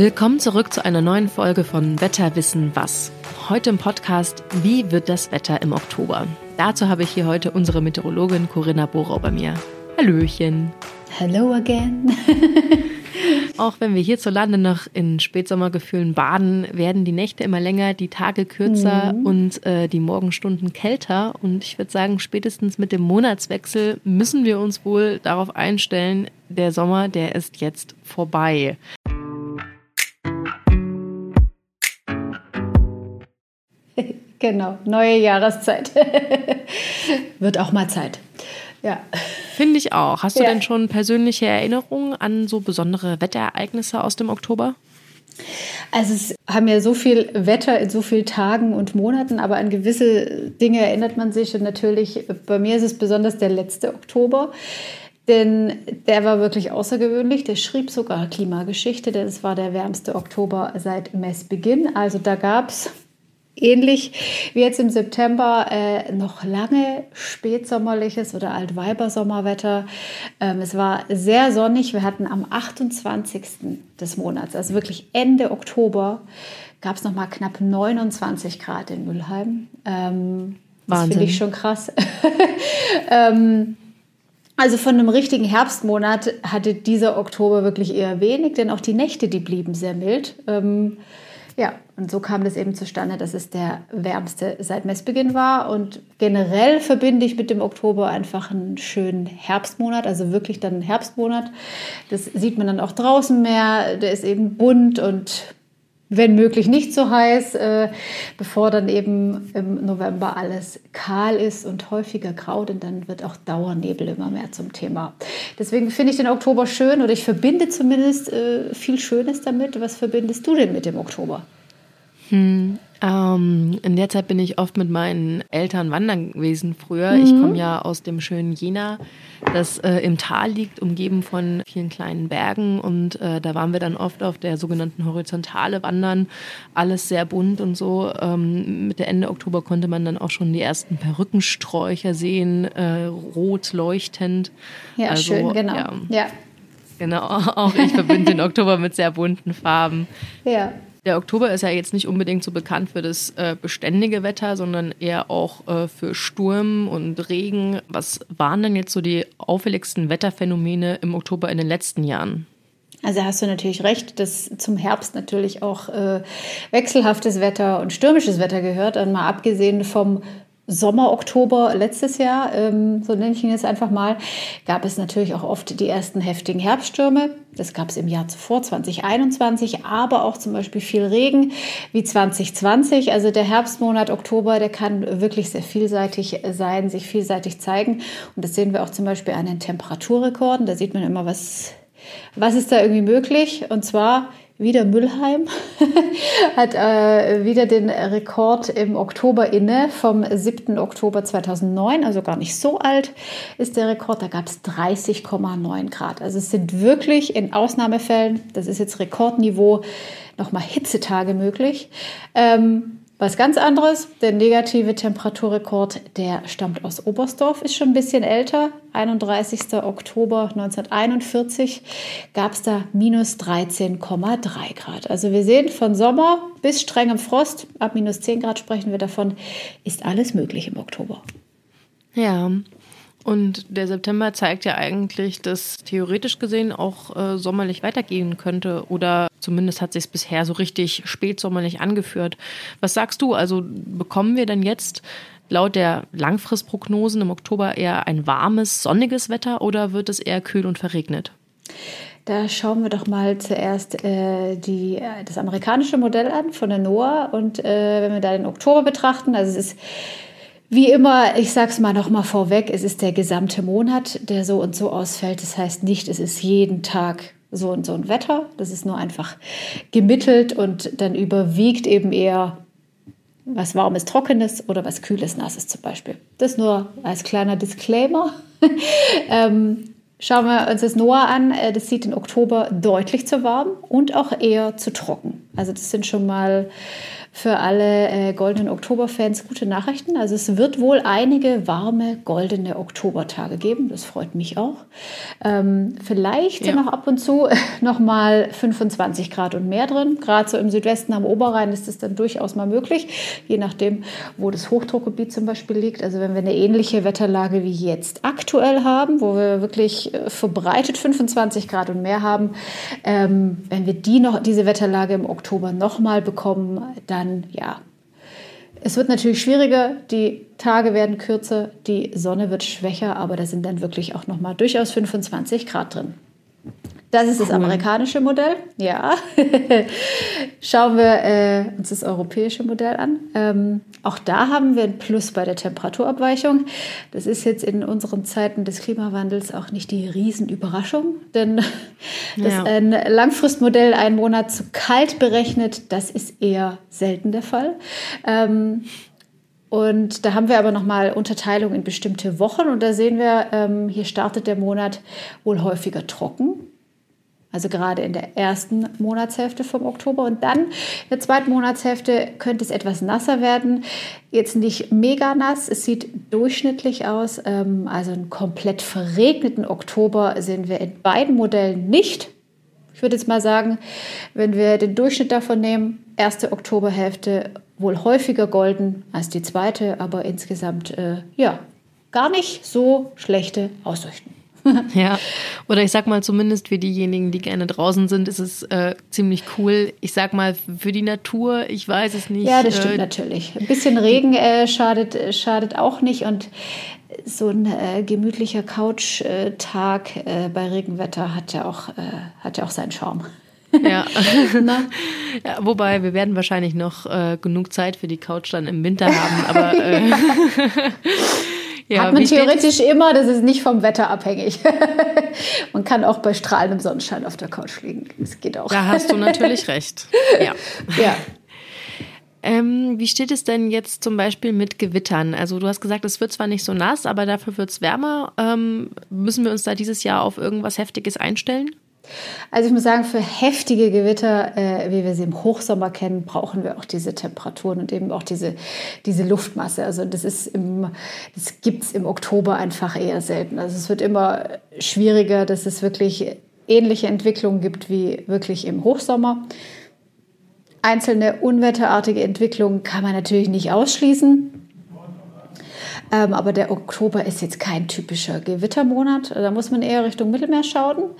Willkommen zurück zu einer neuen Folge von Wetterwissen was. Heute im Podcast Wie wird das Wetter im Oktober? Dazu habe ich hier heute unsere Meteorologin Corinna Borau bei mir. Hallöchen. Hello again. Auch wenn wir hierzulande noch in Spätsommergefühlen baden, werden die Nächte immer länger, die Tage kürzer mhm. und äh, die Morgenstunden kälter. Und ich würde sagen, spätestens mit dem Monatswechsel müssen wir uns wohl darauf einstellen, der Sommer, der ist jetzt vorbei. Genau, neue Jahreszeit. Wird auch mal Zeit. Ja. Finde ich auch. Hast du ja. denn schon persönliche Erinnerungen an so besondere Wetterereignisse aus dem Oktober? Also es haben ja so viel Wetter in so vielen Tagen und Monaten, aber an gewisse Dinge erinnert man sich. Und natürlich, bei mir ist es besonders der letzte Oktober. Denn der war wirklich außergewöhnlich. Der schrieb sogar Klimageschichte. Das war der wärmste Oktober seit Messbeginn. Also da gab es ähnlich wie jetzt im September äh, noch lange spätsommerliches oder Altweibersommerwetter. Ähm, es war sehr sonnig. Wir hatten am 28. des Monats, also wirklich Ende Oktober, gab es noch mal knapp 29 Grad in Mülheim. Ähm, das finde ich schon krass. ähm, also von einem richtigen Herbstmonat hatte dieser Oktober wirklich eher wenig, denn auch die Nächte, die blieben sehr mild. Ähm, ja, und so kam das eben zustande, dass es der wärmste seit Messbeginn war. Und generell verbinde ich mit dem Oktober einfach einen schönen Herbstmonat, also wirklich dann einen Herbstmonat. Das sieht man dann auch draußen mehr. Der ist eben bunt und wenn möglich nicht so heiß, äh, bevor dann eben im November alles kahl ist und häufiger grau, denn dann wird auch Dauernebel immer mehr zum Thema. Deswegen finde ich den Oktober schön oder ich verbinde zumindest äh, viel Schönes damit. Was verbindest du denn mit dem Oktober? Hm, ähm, in der Zeit bin ich oft mit meinen Eltern wandern gewesen früher. Mhm. Ich komme ja aus dem schönen Jena, das äh, im Tal liegt, umgeben von vielen kleinen Bergen. Und äh, da waren wir dann oft auf der sogenannten Horizontale wandern. Alles sehr bunt und so. Ähm, Mitte Ende Oktober konnte man dann auch schon die ersten Perückensträucher sehen, äh, rot leuchtend. Ja, also, schön, genau. Ja. ja. Genau, auch ich verbinde den Oktober mit sehr bunten Farben. Ja. Der Oktober ist ja jetzt nicht unbedingt so bekannt für das äh, beständige Wetter, sondern eher auch äh, für Sturm und Regen. Was waren denn jetzt so die auffälligsten Wetterphänomene im Oktober in den letzten Jahren? Also hast du natürlich recht, dass zum Herbst natürlich auch äh, wechselhaftes Wetter und stürmisches Wetter gehört. Und mal abgesehen vom Sommer, Oktober letztes Jahr, ähm, so nenne ich ihn jetzt einfach mal, gab es natürlich auch oft die ersten heftigen Herbststürme. Das gab es im Jahr zuvor, 2021, aber auch zum Beispiel viel Regen wie 2020. Also der Herbstmonat Oktober, der kann wirklich sehr vielseitig sein, sich vielseitig zeigen. Und das sehen wir auch zum Beispiel an den Temperaturrekorden. Da sieht man immer, was, was ist da irgendwie möglich. Und zwar wieder Müllheim, hat äh, wieder den Rekord im Oktober inne vom 7. Oktober 2009, also gar nicht so alt ist der Rekord. Da gab es 30,9 Grad. Also es sind wirklich in Ausnahmefällen, das ist jetzt Rekordniveau, nochmal Hitzetage möglich. Ähm, was ganz anderes, der negative Temperaturrekord, der stammt aus Oberstdorf, ist schon ein bisschen älter. 31. Oktober 1941 gab es da minus 13,3 Grad. Also wir sehen von Sommer bis strengem Frost, ab minus 10 Grad sprechen wir davon, ist alles möglich im Oktober. Ja, und der September zeigt ja eigentlich, dass theoretisch gesehen auch äh, sommerlich weitergehen könnte oder zumindest hat sich es bisher so richtig spätsommerlich angeführt. Was sagst du? Also bekommen wir denn jetzt laut der Langfristprognosen im Oktober eher ein warmes, sonniges Wetter oder wird es eher kühl und verregnet? Da schauen wir doch mal zuerst äh, die, das amerikanische Modell an von der NOAA und äh, wenn wir da den Oktober betrachten, also es ist wie immer, ich sage es mal noch mal vorweg, es ist der gesamte Monat, der so und so ausfällt. Das heißt nicht, es ist jeden Tag so und so ein Wetter. Das ist nur einfach gemittelt und dann überwiegt eben eher was warmes, trockenes oder was kühles, nasses zum Beispiel. Das nur als kleiner Disclaimer. ähm, schauen wir uns das NOAA an. Äh, das sieht im Oktober deutlich zu warm und auch eher zu trocken. Also das sind schon mal für alle äh, goldenen Oktoberfans gute Nachrichten. Also es wird wohl einige warme goldene Oktobertage geben. Das freut mich auch. Ähm, vielleicht ja. sind noch ab und zu noch mal 25 Grad und mehr drin. Gerade so im Südwesten am Oberrhein ist es dann durchaus mal möglich, je nachdem, wo das Hochdruckgebiet zum Beispiel liegt. Also wenn wir eine ähnliche Wetterlage wie jetzt aktuell haben, wo wir wirklich äh, verbreitet 25 Grad und mehr haben, ähm, wenn wir die noch diese Wetterlage im Oktober noch mal bekommen, dann dann ja, es wird natürlich schwieriger, die Tage werden kürzer, die Sonne wird schwächer, aber da sind dann wirklich auch noch mal durchaus 25 Grad drin. Das ist das amerikanische Modell. Ja. Schauen wir äh, uns das europäische Modell an. Ähm, auch da haben wir ein Plus bei der Temperaturabweichung. Das ist jetzt in unseren Zeiten des Klimawandels auch nicht die Riesenüberraschung, denn dass ja. ein Langfristmodell einen Monat zu kalt berechnet, das ist eher selten der Fall. Ähm, und da haben wir aber nochmal Unterteilung in bestimmte Wochen und da sehen wir, ähm, hier startet der Monat wohl häufiger trocken also gerade in der ersten Monatshälfte vom Oktober. Und dann in der zweiten Monatshälfte könnte es etwas nasser werden. Jetzt nicht mega nass, es sieht durchschnittlich aus. Ähm, also einen komplett verregneten Oktober sehen wir in beiden Modellen nicht. Ich würde jetzt mal sagen, wenn wir den Durchschnitt davon nehmen, erste Oktoberhälfte wohl häufiger golden als die zweite, aber insgesamt äh, ja gar nicht so schlechte Aussichten. ja, oder ich sag mal zumindest für diejenigen, die gerne draußen sind, ist es äh, ziemlich cool. Ich sag mal für die Natur, ich weiß es nicht. Ja, das stimmt äh, natürlich. Ein bisschen Regen äh, schadet, äh, schadet auch nicht und so ein äh, gemütlicher Couch-Tag äh, bei Regenwetter hat ja auch, hat ja auch seinen Charme. Ja. ja. wobei wir werden wahrscheinlich noch genug Zeit für die Couch dann im Winter haben, aber Ja, Hat man theoretisch immer, das ist nicht vom Wetter abhängig. man kann auch bei strahlendem Sonnenschein auf der Couch liegen. Das geht auch. Da hast du natürlich recht. Ja. ja. Ähm, wie steht es denn jetzt zum Beispiel mit Gewittern? Also du hast gesagt, es wird zwar nicht so nass, aber dafür wird es wärmer. Ähm, müssen wir uns da dieses Jahr auf irgendwas Heftiges einstellen? Also ich muss sagen, für heftige Gewitter, äh, wie wir sie im Hochsommer kennen, brauchen wir auch diese Temperaturen und eben auch diese, diese Luftmasse. Also das ist im, das gibt es im Oktober einfach eher selten. Also es wird immer schwieriger, dass es wirklich ähnliche Entwicklungen gibt wie wirklich im Hochsommer. Einzelne unwetterartige Entwicklungen kann man natürlich nicht ausschließen. Ähm, aber der Oktober ist jetzt kein typischer Gewittermonat. Da muss man eher Richtung Mittelmeer schauen.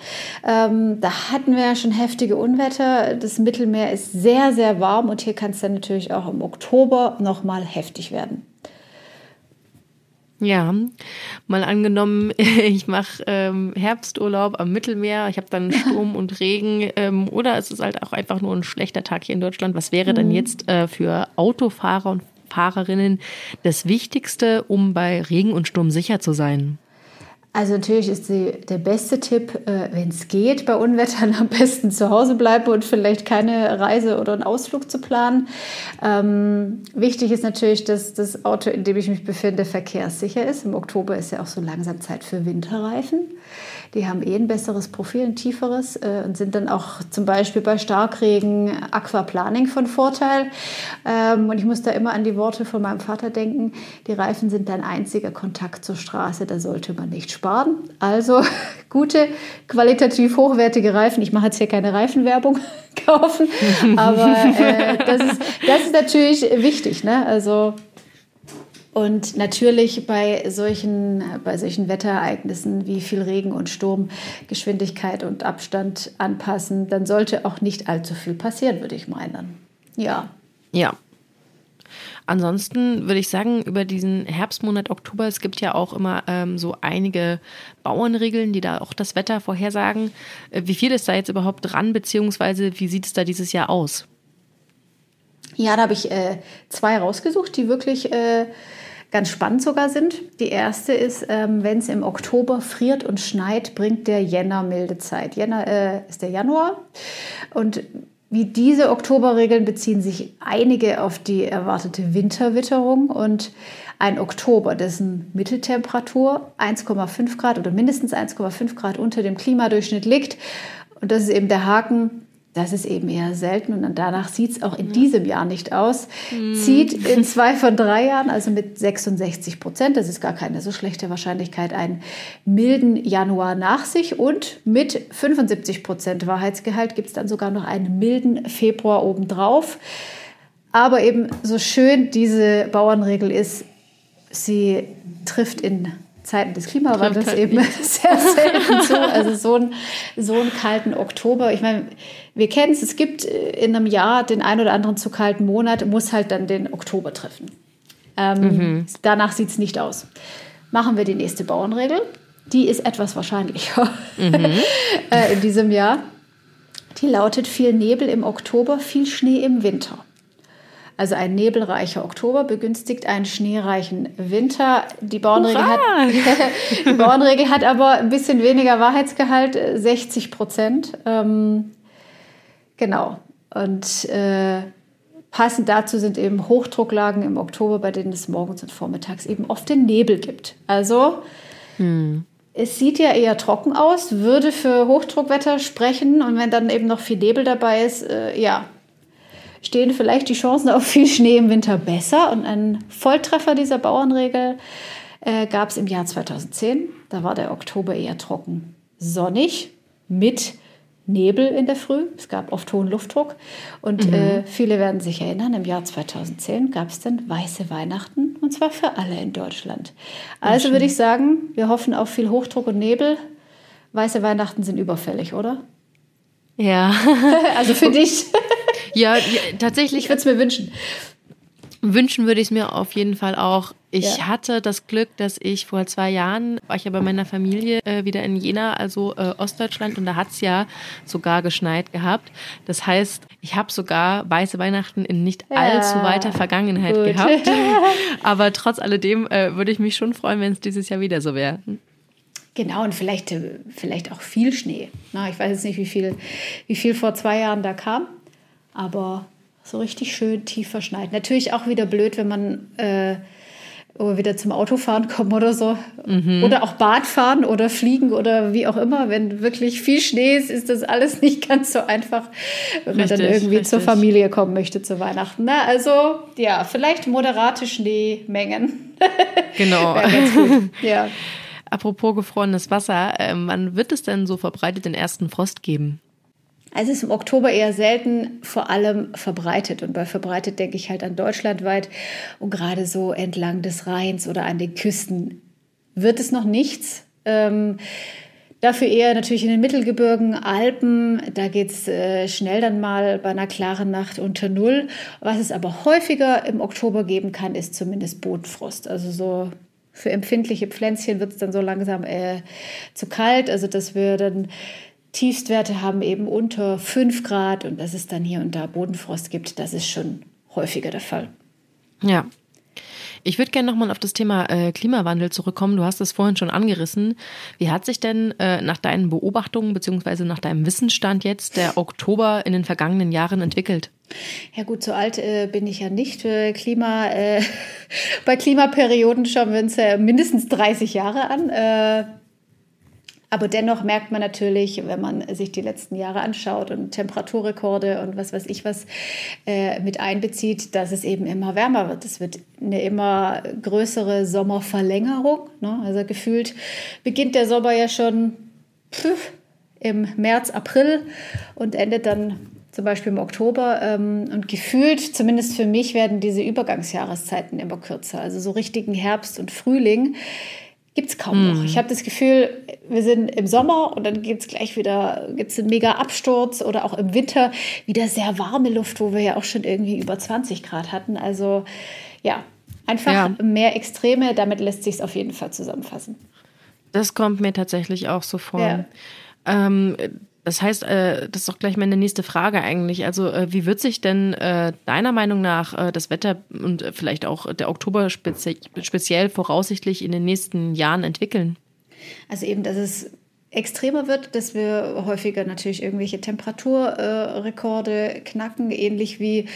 Ähm, da hatten wir ja schon heftige Unwetter. Das Mittelmeer ist sehr, sehr warm und hier kann es dann natürlich auch im Oktober nochmal heftig werden. Ja, mal angenommen, ich mache ähm, Herbsturlaub am Mittelmeer, ich habe dann Sturm und Regen ähm, oder es ist halt auch einfach nur ein schlechter Tag hier in Deutschland. Was wäre denn mhm. jetzt äh, für Autofahrer und Fahrerinnen das Wichtigste, um bei Regen und Sturm sicher zu sein? Also natürlich ist die, der beste Tipp, äh, wenn es geht, bei Unwettern am besten zu Hause bleiben und vielleicht keine Reise oder einen Ausflug zu planen. Ähm, wichtig ist natürlich, dass das Auto, in dem ich mich befinde, verkehrssicher ist. Im Oktober ist ja auch so langsam Zeit für Winterreifen. Die haben eh ein besseres Profil, ein tieferes äh, und sind dann auch zum Beispiel bei Starkregen Aquaplaning von Vorteil. Ähm, und ich muss da immer an die Worte von meinem Vater denken. Die Reifen sind dein einziger Kontakt zur Straße, da sollte man nicht sparen. Also gute, qualitativ hochwertige Reifen. Ich mache jetzt hier keine Reifenwerbung kaufen, aber äh, das, ist, das ist natürlich wichtig. Ne? Also und natürlich bei solchen, bei solchen Wetterereignissen wie viel Regen und Sturm Geschwindigkeit und Abstand anpassen, dann sollte auch nicht allzu viel passieren, würde ich meinen. Ja. Ja. Ansonsten würde ich sagen, über diesen Herbstmonat Oktober, es gibt ja auch immer ähm, so einige Bauernregeln, die da auch das Wetter vorhersagen. Äh, wie viel ist da jetzt überhaupt dran, beziehungsweise wie sieht es da dieses Jahr aus? Ja, da habe ich äh, zwei rausgesucht, die wirklich äh, ganz spannend sogar sind. Die erste ist, ähm, wenn es im Oktober friert und schneit, bringt der Jänner milde Zeit. Jänner äh, ist der Januar. Und wie diese Oktoberregeln beziehen sich einige auf die erwartete Winterwitterung und ein Oktober, dessen Mitteltemperatur 1,5 Grad oder mindestens 1,5 Grad unter dem Klimadurchschnitt liegt. Und das ist eben der Haken, Das ist eben eher selten und danach sieht es auch in diesem Jahr nicht aus. Mhm. Zieht in zwei von drei Jahren, also mit 66 Prozent, das ist gar keine so schlechte Wahrscheinlichkeit, einen milden Januar nach sich und mit 75 Prozent Wahrheitsgehalt gibt es dann sogar noch einen milden Februar obendrauf. Aber eben so schön diese Bauernregel ist, sie trifft in Zeiten des Klimawandels halt eben sehr selten zu. Also so, ein, so einen kalten Oktober. Ich meine, wir kennen es, es gibt in einem Jahr den ein oder anderen zu kalten Monat, muss halt dann den Oktober treffen. Ähm, mhm. Danach sieht es nicht aus. Machen wir die nächste Bauernregel. Die ist etwas wahrscheinlicher mhm. äh, in diesem Jahr. Die lautet viel Nebel im Oktober, viel Schnee im Winter. Also ein nebelreicher Oktober begünstigt einen schneereichen Winter. Die Bauernregel, hat, die Bauernregel hat aber ein bisschen weniger Wahrheitsgehalt, 60 Prozent. Ähm, genau. Und äh, passend dazu sind eben Hochdrucklagen im Oktober, bei denen es morgens und vormittags eben oft den Nebel gibt. Also hm. es sieht ja eher trocken aus, würde für Hochdruckwetter sprechen. Und wenn dann eben noch viel Nebel dabei ist, äh, ja, stehen vielleicht die Chancen auf viel Schnee im Winter besser. Und ein Volltreffer dieser Bauernregel äh, gab es im Jahr 2010. Da war der Oktober eher trocken, sonnig mit Nebel in der Früh. Es gab oft hohen Luftdruck. Und mhm. äh, viele werden sich erinnern, im Jahr 2010 gab es dann weiße Weihnachten und zwar für alle in Deutschland. Also würde ich sagen, wir hoffen auf viel Hochdruck und Nebel. Weiße Weihnachten sind überfällig, oder? Ja. also für dich. Ja, ja tatsächlich. Ich würde es mir wünschen. Wünschen würde ich es mir auf jeden Fall auch. Ich ja. hatte das Glück, dass ich vor zwei Jahren, war ich ja bei meiner Familie äh, wieder in Jena, also äh, Ostdeutschland, und da hat es ja sogar geschneit gehabt. Das heißt, ich habe sogar weiße Weihnachten in nicht ja. allzu weiter Vergangenheit Gut. gehabt. Aber trotz alledem äh, würde ich mich schon freuen, wenn es dieses Jahr wieder so wäre. Genau, und vielleicht, äh, vielleicht auch viel Schnee. Na, ich weiß jetzt nicht, wie viel, wie viel vor zwei Jahren da kam aber so richtig schön tief verschneit. Natürlich auch wieder blöd, wenn man äh, wieder zum Autofahren kommt oder so. Mhm. Oder auch Bad fahren oder fliegen oder wie auch immer. Wenn wirklich viel Schnee ist, ist das alles nicht ganz so einfach, wenn richtig, man dann irgendwie richtig. zur Familie kommen möchte zu Weihnachten. Na, also ja, vielleicht moderate Schneemengen. Genau. ja. Apropos gefrorenes Wasser, äh, wann wird es denn so verbreitet den ersten Frost geben? Also es ist im Oktober eher selten, vor allem verbreitet. Und bei verbreitet denke ich halt an deutschlandweit und gerade so entlang des Rheins oder an den Küsten wird es noch nichts. Ähm, dafür eher natürlich in den Mittelgebirgen, Alpen, da geht es äh, schnell dann mal bei einer klaren Nacht unter Null. Was es aber häufiger im Oktober geben kann, ist zumindest Bodenfrost. Also so für empfindliche Pflänzchen wird es dann so langsam äh, zu kalt. Also dass wir dann Tiefstwerte haben eben unter 5 Grad und dass es dann hier und da Bodenfrost gibt, das ist schon häufiger der Fall. Ja. Ich würde gerne nochmal auf das Thema äh, Klimawandel zurückkommen. Du hast es vorhin schon angerissen. Wie hat sich denn äh, nach deinen Beobachtungen beziehungsweise nach deinem Wissensstand jetzt der Oktober in den vergangenen Jahren entwickelt? Ja gut, so alt äh, bin ich ja nicht. Äh, Klima, äh, bei Klimaperioden schauen wir uns ja mindestens 30 Jahre an. Aber dennoch merkt man natürlich, wenn man sich die letzten Jahre anschaut und Temperaturrekorde und was weiß ich was äh, mit einbezieht, dass es eben immer wärmer wird. Es wird eine immer größere Sommerverlängerung. Ne? Also gefühlt beginnt der Sommer ja schon pf, im März, April und endet dann zum Beispiel im Oktober. Ähm, und gefühlt, zumindest für mich, werden diese Übergangsjahreszeiten immer kürzer. Also so richtigen Herbst und Frühling gibt es kaum noch. Mhm. Ich habe das Gefühl, wir sind im Sommer und dann gibt es gleich wieder gibt's einen mega Absturz oder auch im Winter wieder sehr warme Luft, wo wir ja auch schon irgendwie über 20 Grad hatten. Also ja, einfach ja. mehr Extreme, damit lässt sich es auf jeden Fall zusammenfassen. Das kommt mir tatsächlich auch so vor. Ja. Ähm, das heißt, äh, das ist auch gleich meine nächste Frage eigentlich. Also, äh, wie wird sich denn äh, deiner Meinung nach das Wetter und vielleicht auch der Oktober speziell voraussichtlich in den nächsten Jahren entwickeln? Also eben, dass es extremer wird, dass wir häufiger natürlich irgendwelche Temperaturrekorde äh, knacken, ähnlich wie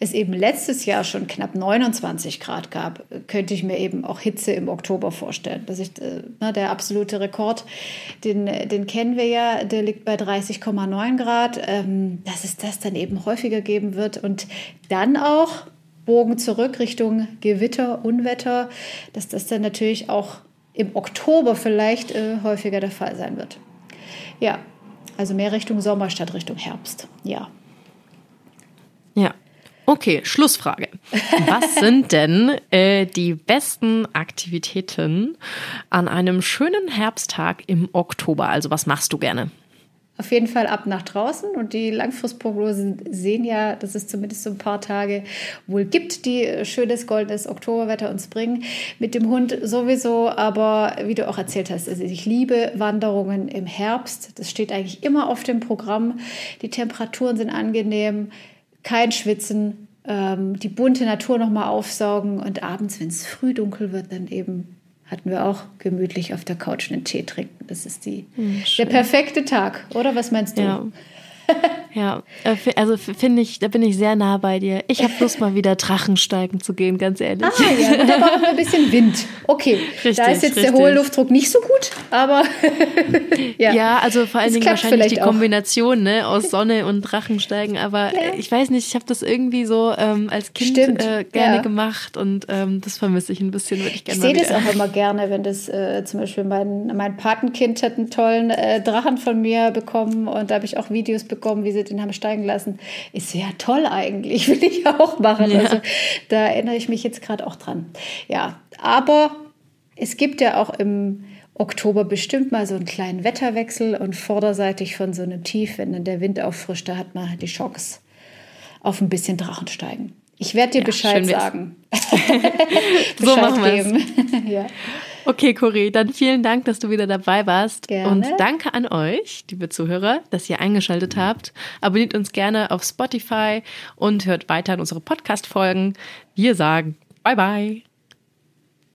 es eben letztes Jahr schon knapp 29 Grad gab, könnte ich mir eben auch Hitze im Oktober vorstellen. Dass ich, äh, ne, der absolute Rekord, den, den kennen wir ja, der liegt bei 30,9 Grad, ähm, dass es das dann eben häufiger geben wird und dann auch Bogen zurück Richtung Gewitter, Unwetter, dass das dann natürlich auch im Oktober vielleicht äh, häufiger der Fall sein wird. Ja, also mehr Richtung Sommer statt Richtung Herbst. Ja. Ja. Okay, Schlussfrage. Was sind denn äh, die besten Aktivitäten an einem schönen Herbsttag im Oktober? Also was machst du gerne? Auf jeden Fall ab nach draußen. Und die Langfristprognosen sehen ja, dass es zumindest so ein paar Tage wohl gibt, die schönes goldenes Oktoberwetter uns bringen. Mit dem Hund sowieso, aber wie du auch erzählt hast, also ich liebe Wanderungen im Herbst. Das steht eigentlich immer auf dem Programm. Die Temperaturen sind angenehm, kein Schwitzen, ähm, die bunte Natur nochmal aufsaugen und abends, wenn es früh dunkel wird, dann eben hatten wir auch gemütlich auf der Couch einen Tee trinken. Das ist die, hm, der perfekte Tag, oder? Was meinst du? Ja. Ja, äh, also finde ich, da bin ich sehr nah bei dir. Ich habe Lust mal wieder Drachensteigen zu gehen, ganz ehrlich. Ah ja, und da war ein bisschen Wind. Okay, richtig, da ist jetzt richtig. der hohe Luftdruck nicht so gut, aber ja. Ja, also vor allen Dingen wahrscheinlich die Kombination ne, aus Sonne und Drachensteigen. Aber ja. ich weiß nicht, ich habe das irgendwie so ähm, als Kind äh, gerne ja. gemacht und ähm, das vermisse ich ein bisschen, würde ich gerne Ich sehe das auch immer gerne, wenn das äh, zum Beispiel mein, mein Patenkind hat einen tollen äh, Drachen von mir bekommen und da habe ich auch Videos bekommen, wie sie den haben steigen lassen. Ist ja toll eigentlich, will ich auch machen. Ja. Also da erinnere ich mich jetzt gerade auch dran. Ja, aber es gibt ja auch im Oktober bestimmt mal so einen kleinen Wetterwechsel und vorderseitig von so einem Tief, wenn dann der Wind auffrischt, da hat man die Chance auf ein bisschen Drachensteigen. Ich werde dir ja, Bescheid sagen. Bescheid so machen geben. ja. Okay, Cori, dann vielen Dank, dass du wieder dabei warst. Gerne. Und danke an euch, liebe Zuhörer, dass ihr eingeschaltet habt. Abonniert uns gerne auf Spotify und hört weiter in unsere Podcast-Folgen. Wir sagen Bye, bye.